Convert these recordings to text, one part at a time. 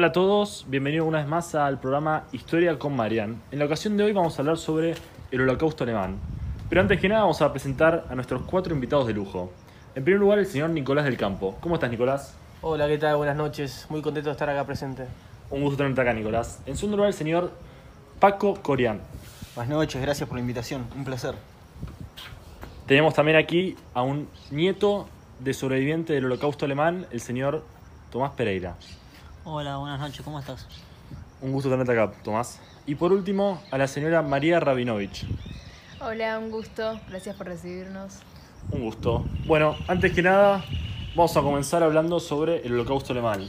Hola a todos, bienvenidos una vez más al programa Historia con Marian. En la ocasión de hoy vamos a hablar sobre el holocausto alemán. Pero antes que nada vamos a presentar a nuestros cuatro invitados de lujo. En primer lugar el señor Nicolás del Campo. ¿Cómo estás Nicolás? Hola, ¿qué tal? Buenas noches. Muy contento de estar acá presente. Un gusto tenerte acá Nicolás. En segundo lugar el señor Paco Corián. Buenas noches, gracias por la invitación, un placer. Tenemos también aquí a un nieto de sobreviviente del holocausto alemán, el señor Tomás Pereira. Hola, buenas noches, ¿cómo estás? Un gusto tenerte acá, Tomás. Y por último, a la señora María Rabinovich. Hola, un gusto. Gracias por recibirnos. Un gusto. Bueno, antes que nada, vamos a comenzar hablando sobre el holocausto alemán.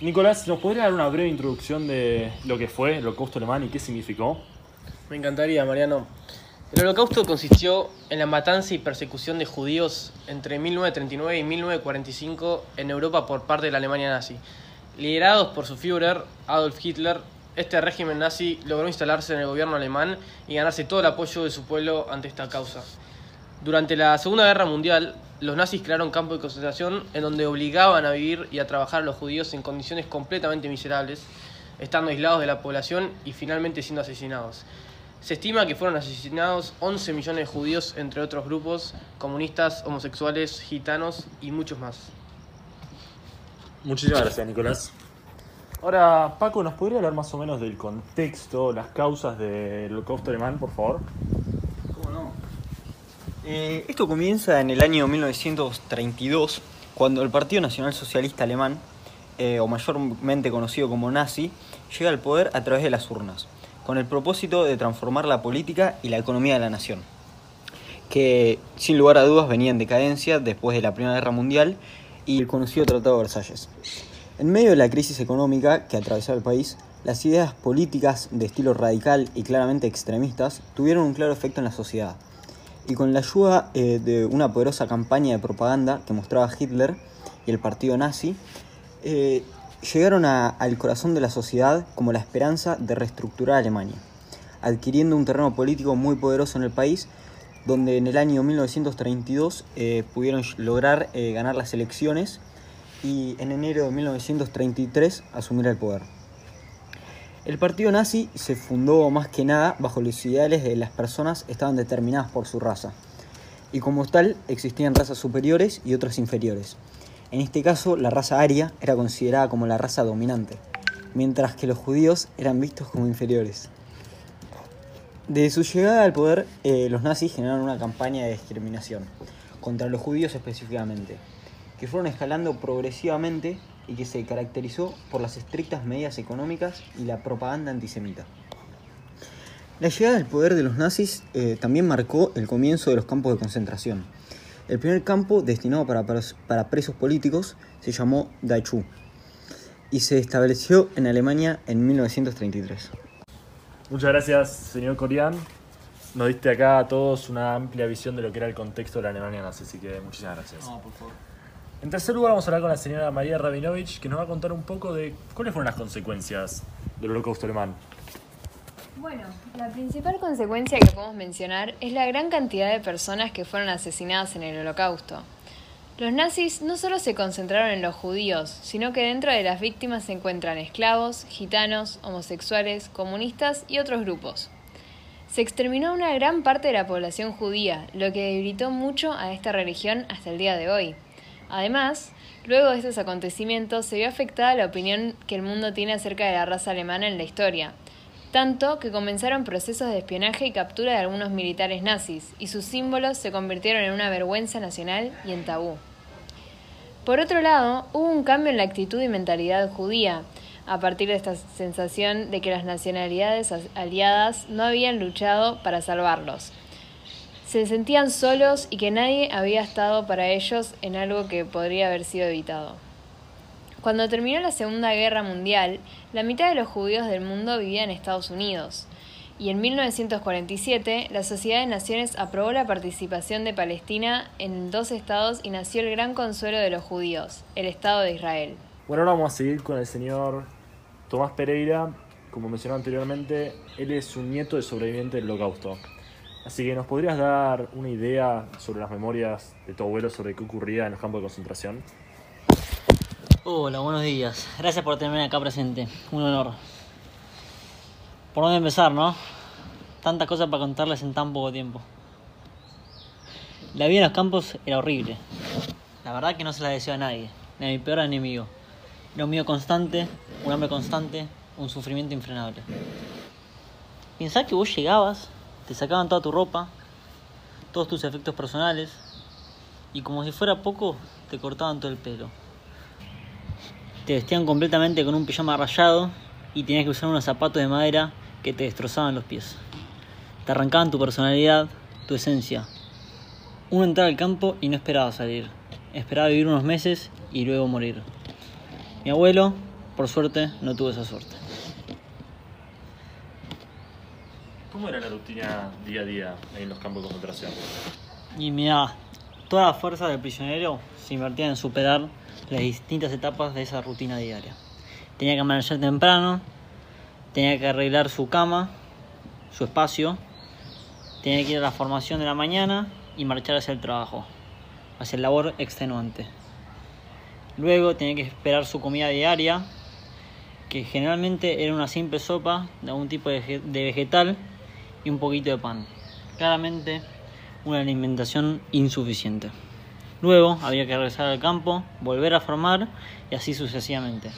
Nicolás, ¿nos podría dar una breve introducción de lo que fue el holocausto alemán y qué significó? Me encantaría, Mariano. El holocausto consistió en la matanza y persecución de judíos entre 1939 y 1945 en Europa por parte de la Alemania nazi. Liderados por su Führer, Adolf Hitler, este régimen nazi logró instalarse en el gobierno alemán y ganarse todo el apoyo de su pueblo ante esta causa. Durante la Segunda Guerra Mundial, los nazis crearon campos de concentración en donde obligaban a vivir y a trabajar a los judíos en condiciones completamente miserables, estando aislados de la población y finalmente siendo asesinados. Se estima que fueron asesinados 11 millones de judíos, entre otros grupos, comunistas, homosexuales, gitanos y muchos más. Muchísimas gracias, Nicolás. Ahora, Paco, ¿nos podría hablar más o menos del contexto, las causas del holocausto alemán, por favor? ¿Cómo no? Eh, esto comienza en el año 1932, cuando el Partido Nacional Socialista Alemán, eh, o mayormente conocido como nazi, llega al poder a través de las urnas, con el propósito de transformar la política y la economía de la nación, que sin lugar a dudas venía en decadencia después de la Primera Guerra Mundial y el conocido Tratado de Versalles. En medio de la crisis económica que atravesaba el país, las ideas políticas de estilo radical y claramente extremistas tuvieron un claro efecto en la sociedad. Y con la ayuda eh, de una poderosa campaña de propaganda que mostraba Hitler y el partido nazi, eh, llegaron al corazón de la sociedad como la esperanza de reestructurar Alemania, adquiriendo un terreno político muy poderoso en el país, donde en el año 1932 eh, pudieron lograr eh, ganar las elecciones y en enero de 1933 asumir el poder. El partido nazi se fundó más que nada bajo los ideales de las personas estaban determinadas por su raza, y como tal existían razas superiores y otras inferiores. En este caso, la raza aria era considerada como la raza dominante, mientras que los judíos eran vistos como inferiores. Desde su llegada al poder, eh, los nazis generaron una campaña de discriminación, contra los judíos específicamente, que fueron escalando progresivamente y que se caracterizó por las estrictas medidas económicas y la propaganda antisemita. La llegada al poder de los nazis eh, también marcó el comienzo de los campos de concentración. El primer campo destinado para, para presos políticos se llamó Dachau y se estableció en Alemania en 1933. Muchas gracias, señor Corián. Nos diste acá a todos una amplia visión de lo que era el contexto de la Alemania nazi, así que muchísimas gracias. por favor. En tercer lugar vamos a hablar con la señora María Rabinovich, que nos va a contar un poco de cuáles fueron las consecuencias del holocausto alemán. Bueno, la principal consecuencia que podemos mencionar es la gran cantidad de personas que fueron asesinadas en el holocausto. Los nazis no solo se concentraron en los judíos, sino que dentro de las víctimas se encuentran esclavos, gitanos, homosexuales, comunistas y otros grupos. Se exterminó una gran parte de la población judía, lo que debilitó mucho a esta religión hasta el día de hoy. Además, luego de estos acontecimientos se vio afectada la opinión que el mundo tiene acerca de la raza alemana en la historia, tanto que comenzaron procesos de espionaje y captura de algunos militares nazis, y sus símbolos se convirtieron en una vergüenza nacional y en tabú. Por otro lado, hubo un cambio en la actitud y mentalidad judía, a partir de esta sensación de que las nacionalidades as- aliadas no habían luchado para salvarlos. Se sentían solos y que nadie había estado para ellos en algo que podría haber sido evitado. Cuando terminó la Segunda Guerra Mundial, la mitad de los judíos del mundo vivía en Estados Unidos, y en 1947 la Sociedad de Naciones aprobó la participación de Palestina en dos estados y nació el gran consuelo de los judíos, el Estado de Israel. Bueno, ahora vamos a seguir con el señor Tomás Pereira. Como mencioné anteriormente, él es un nieto de sobreviviente del holocausto. Así que nos podrías dar una idea sobre las memorias de tu abuelo sobre qué ocurría en los campos de concentración. Hola, buenos días. Gracias por tenerme acá presente. Un honor. ¿Por dónde empezar, no? Tantas cosas para contarles en tan poco tiempo. La vida en los campos era horrible. La verdad que no se la deseo a nadie, ni a mi peor enemigo. Era un miedo constante, un hambre constante, un sufrimiento infrenable. Pensá que vos llegabas, te sacaban toda tu ropa, todos tus efectos personales, y como si fuera poco, te cortaban todo el pelo. Te vestían completamente con un pijama rayado y tenías que usar unos zapatos de madera que te destrozaban los pies. Te arrancaban tu personalidad, tu esencia. Uno entraba al campo y no esperaba salir. Esperaba vivir unos meses y luego morir. Mi abuelo, por suerte, no tuvo esa suerte. ¿Cómo era la rutina día a día en los campos de concentración? Y mira, toda la fuerza del prisionero se invertía en superar las distintas etapas de esa rutina diaria. Tenía que amanecer temprano, tenía que arreglar su cama, su espacio, tenía que ir a la formación de la mañana y marchar hacia el trabajo, hacia el labor extenuante. Luego tenía que esperar su comida diaria, que generalmente era una simple sopa de algún tipo de vege- de vegetal y un poquito de pan. Claramente una alimentación insuficiente. Luego había que regresar al campo, volver a formar y así sucesivamente.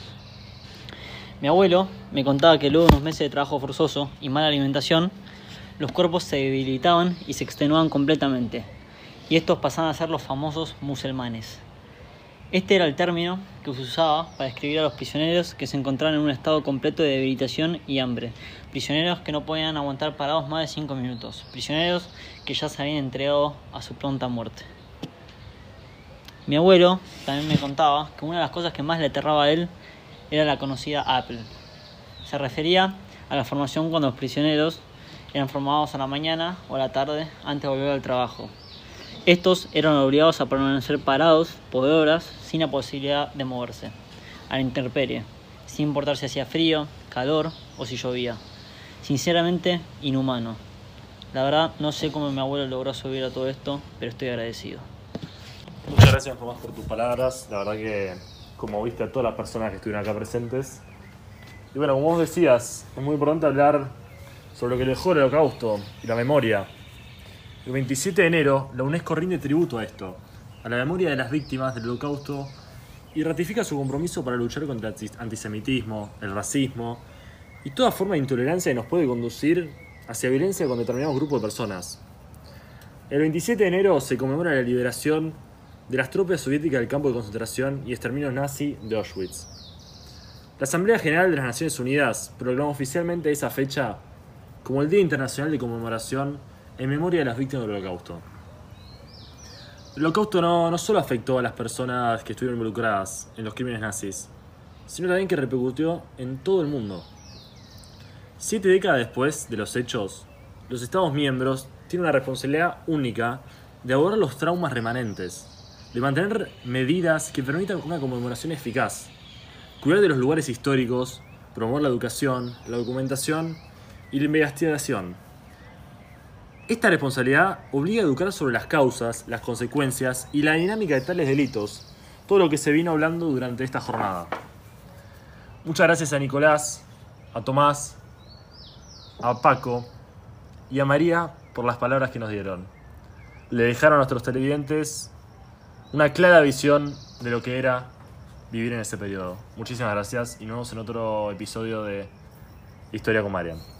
Mi abuelo me contaba que luego de unos meses de trabajo forzoso y mala alimentación, los cuerpos se debilitaban y se extenuaban completamente, y estos pasaban a ser los famosos musulmanes. Este era el término que se usaba para describir a los prisioneros que se encontraban en un estado completo de debilitación y hambre. Prisioneros que no podían aguantar parados más de 5 minutos. Prisioneros que ya se habían entregado a su pronta muerte. Mi abuelo también me contaba que una de las cosas que más le aterraba a él era la conocida Apple. Se refería a la formación cuando los prisioneros eran formados a la mañana o a la tarde antes de volver al trabajo. Estos eran obligados a permanecer parados por horas sin la posibilidad de moverse, a la intemperie, sin importar si hacía frío, calor o si llovía. Sinceramente, inhumano. La verdad, no sé cómo mi abuelo logró subir a todo esto, pero estoy agradecido. Muchas gracias Tomás por tus palabras. La verdad que como viste a todas las personas que estuvieron acá presentes. Y bueno, como vos decías, es muy importante hablar sobre lo que dejó el holocausto y la memoria. El 27 de enero, la UNESCO rinde tributo a esto, a la memoria de las víctimas del holocausto y ratifica su compromiso para luchar contra el antis- antisemitismo, el racismo y toda forma de intolerancia que nos puede conducir hacia violencia con determinados grupos de personas. El 27 de enero se conmemora la liberación de las tropas soviéticas del campo de concentración y exterminio nazi de Auschwitz. La Asamblea General de las Naciones Unidas proclamó oficialmente esa fecha como el Día Internacional de Conmemoración en memoria de las víctimas del Holocausto. El Holocausto no, no solo afectó a las personas que estuvieron involucradas en los crímenes nazis, sino también que repercutió en todo el mundo. Siete décadas después de los hechos, los Estados miembros tienen una responsabilidad única de abordar los traumas remanentes, de mantener medidas que permitan una conmemoración eficaz, cuidar de los lugares históricos, promover la educación, la documentación y la investigación. Esta responsabilidad obliga a educar sobre las causas, las consecuencias y la dinámica de tales delitos, todo lo que se vino hablando durante esta jornada. Muchas gracias a Nicolás, a Tomás, a Paco y a María por las palabras que nos dieron. Le dejaron a nuestros televidentes una clara visión de lo que era vivir en ese periodo. Muchísimas gracias y nos vemos en otro episodio de Historia con Marian.